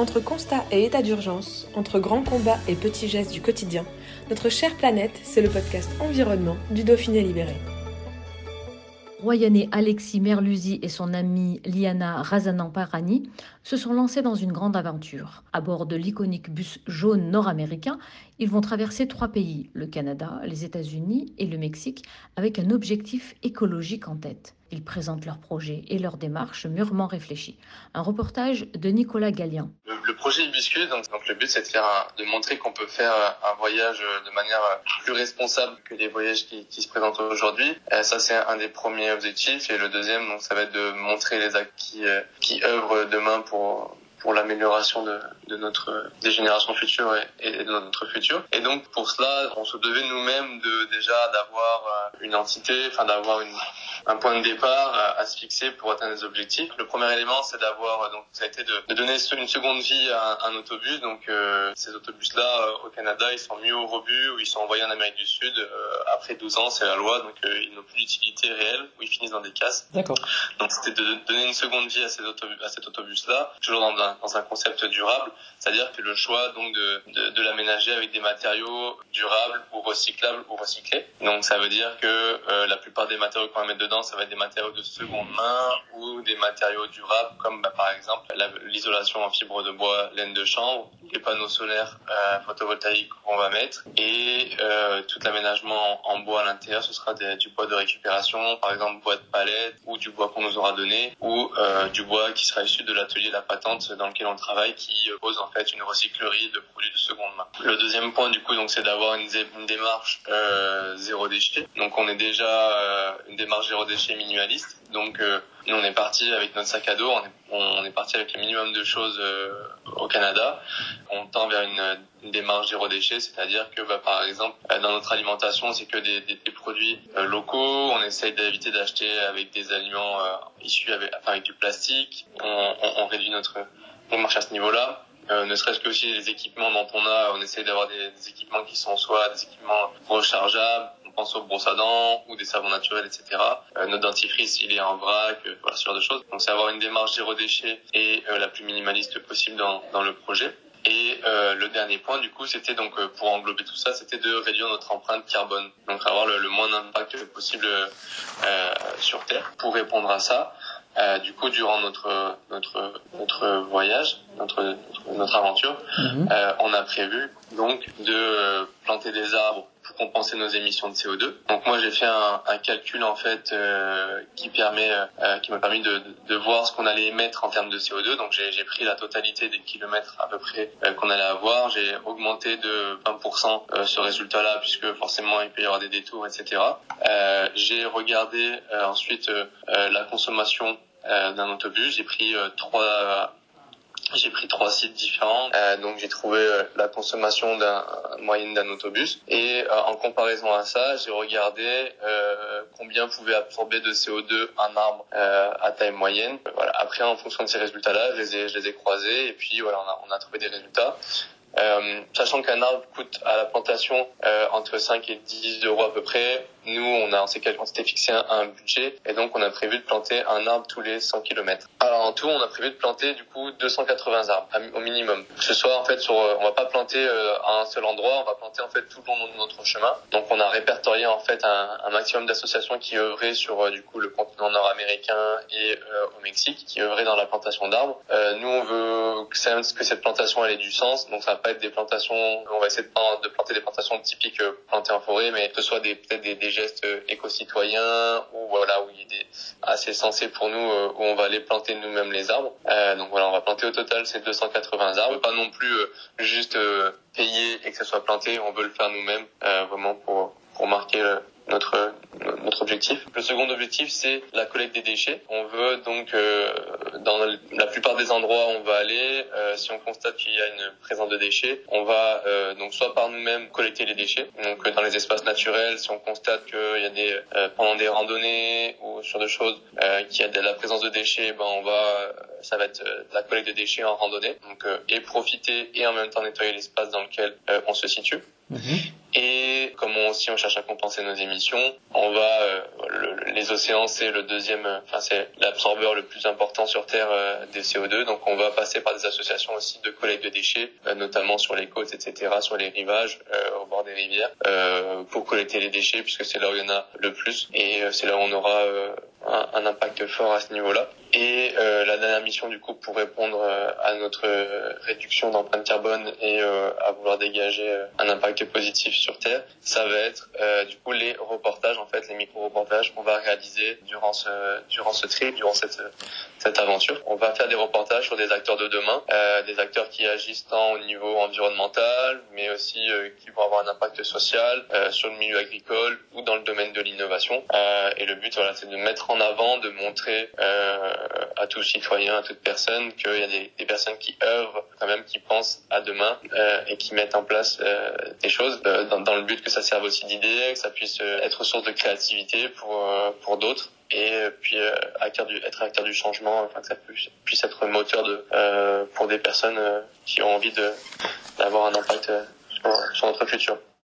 Entre constat et état d'urgence, entre grands combats et petits gestes du quotidien, notre chère planète, c'est le podcast Environnement du Dauphiné Libéré. Royané Alexis Merluzi et son amie Liana Razanan-Parani se sont lancés dans une grande aventure. À bord de l'iconique bus jaune nord-américain, ils vont traverser trois pays, le Canada, les États-Unis et le Mexique, avec un objectif écologique en tête. Ils présentent leur projet et leur démarche mûrement réfléchie. Un reportage de Nicolas Gallian. Le, projet Hibiscus, donc, donc, le but c'est de de montrer qu'on peut faire un voyage de manière plus responsable que les voyages qui, qui se présentent aujourd'hui. Euh, ça c'est un des premiers objectifs et le deuxième donc ça va être de montrer les actes qui, euh, qui œuvrent demain pour pour l'amélioration de, de, notre des générations futures et, et, de notre futur. Et donc pour cela, on se devait nous-mêmes de déjà d'avoir une entité, enfin d'avoir une un point de départ à, à, se fixer pour atteindre les objectifs. Le premier élément, c'est d'avoir donc ça a été de, de, donner une seconde vie à un, autobus. Donc euh, ces autobus-là euh, au Canada, ils sont mis au rebut ou ils sont envoyés en Amérique du Sud euh, après 12 ans, c'est la loi, donc euh, ils n'ont plus d'utilité réelle ou ils finissent dans des casses. D'accord. Donc c'était de donner une seconde vie à, ces autobus, à cet autobus-là, toujours dans un, dans un concept durable, c'est-à-dire que le choix donc de, de, de l'aménager avec des matériaux durables ou recyclables ou recyclés. Donc ça veut dire que euh, la plupart des matériaux qu'on va mettre dedans, ça va être des matériaux de seconde main ou des matériaux durables comme bah, par exemple l'isolation en fibre de bois, laine de chanvre, les panneaux solaires euh, photovoltaïques qu'on va mettre et euh, tout l'aménagement en bois à l'intérieur, ce sera du bois de récupération, par exemple bois de palette ou du bois qu'on nous aura donné ou euh, du bois qui sera issu de l'atelier La Patente dans lequel on travaille qui pose en fait une recyclerie de produits de seconde main. Le deuxième point du coup donc c'est d'avoir une, démarche euh, zéro déchet. Donc on est déjà euh, une démarche zéro déchet minimaliste. Donc euh, nous on est parti avec notre sac à dos, on est, on parti avec le minimum de choses euh, au Canada. On tend vers une, démarche zéro déchet, c'est-à-dire que bah, par exemple dans notre alimentation c'est que des, produits euh, locaux. On essaye d'éviter d'acheter avec des aliments issus avec, enfin, avec du plastique. On réduit notre démarche à ce niveau-là. Euh, ne serait-ce que aussi les équipements dont on a, on essaye d'avoir des, équipements qui sont soit des équipements rechargeables, on pense aux brosses à dents ou des savons naturels, etc. Euh, notre dentifrice, il est en vrac, euh, voilà ce genre de choses. Donc c'est avoir une démarche zéro déchet et euh, la plus minimaliste possible dans, le projet. Et euh, le dernier point, du coup, c'était donc pour englober tout ça, c'était de réduire notre empreinte carbone, donc avoir le, le moins d'impact possible euh, sur Terre. Pour répondre à ça, euh, du coup, durant notre notre notre voyage, notre notre, notre aventure, mmh. euh, on a prévu donc de planter des arbres pour compenser nos émissions de CO2. Donc moi j'ai fait un, un, calcul en fait euh, qui permet euh, qui m'a permis de, de, voir ce qu'on allait émettre en termes de CO2. Donc j'ai pris la totalité des kilomètres à peu près euh, qu'on allait avoir. J'ai augmenté de 20% euh, ce résultat-là puisque forcément il peut y avoir des détours, etc. Euh, j'ai regardé ensuite la consommation d'un autobus. J'ai pris trois j'ai pris trois sites différents, euh, donc j'ai trouvé euh, la consommation d'un moyenne d'un autobus et euh, en comparaison à ça, j'ai regardé euh, combien pouvait absorber de CO2 un arbre euh, à taille moyenne. Voilà. Après, en fonction de ces résultats-là, je les ai, je les ai croisés et puis voilà, on a, on a trouvé des résultats. Euh, sachant qu'un arbre coûte à la plantation euh, entre 5 et 10 euros à peu près, nous on a on s'était fixé un, budget et donc on a prévu de planter un arbre tous les 100 km. Alors en tout on a prévu de planter du coup 280 arbres au minimum. Que ce soit en fait sur on va pas planter euh, à un seul endroit, on va planter en fait tout le long de notre chemin. Donc on a répertorié en fait un, maximum d'associations qui œuvraient sur euh, du coup le continent nord-américain et euh, au Mexique, qui œuvraient dans la plantation d'arbres. nous on veut que, cette plantation elle ait du sens, donc ça pas être des plantations, on va essayer de, planter des plantations typiques euh, plantées en forêt, mais que ce soit des peut-être des, gestes euh, éco-citoyens ou voilà où il y a des assez sensés pour nous euh, où on va aller planter nous-mêmes les arbres. Euh, donc voilà, on va planter au total ces 280 arbres, pas non plus juste payer et que ça soit planté, on veut le faire nous-mêmes vraiment pour pour marquer notre notre objectif. Le second objectif, c'est la collecte des déchets. On veut donc, euh, dans la plupart des endroits où on va aller, euh, si on constate qu'il y a une présence de déchets, on va euh, donc soit par nous-mêmes collecter les déchets. Donc dans les espaces naturels, si on constate qu'il y a des pendant des randonnées ou sur des choses qu'il y a de la présence de déchets, ben on va ça va être de la collecte de déchets en randonnée. Donc et profiter et en même temps nettoyer l'espace dans lequel on se situe. Mmh. Et comme on aussi on cherche à compenser nos émissions, on va les océans c'est le deuxième, enfin c'est l'absorbeur le plus important sur Terre des CO2, donc on va passer par des associations aussi de collecte de déchets, notamment sur les côtes, etc., sur les rivages, au bord des rivières, pour collecter les déchets puisque c'est là où il y en a le plus et c'est là où on aura un, impact fort à ce niveau-là. Et euh, la dernière mission du coup pour répondre euh, à notre réduction d'empreinte carbone et euh, à vouloir dégager euh, un impact positif sur Terre, ça va être du coup les reportages en fait, les micro-reportages qu'on va réaliser durant ce durant ce trip, durant cette cette aventure. On va faire des reportages sur des acteurs de demain, des acteurs qui agissent tant au niveau environnemental, mais aussi qui vont avoir un impact social sur le milieu agricole ou dans le domaine de l'innovation. et le but voilà, c'est de mettre en avant, de montrer euh, à tout citoyen, à toute personne qu'il y a des, personnes qui œuvrent quand même, qui pensent à demain euh, et qui mettent en place euh, des choses euh, dans, dans, le but que ça serve aussi d'idées, que ça puisse euh, être source de créativité pour pour d'autres et puis acteur du, être acteur du changement, enfin que ça puisse, être moteur de pour des personnes qui ont envie d'avoir un impact sur notre futur.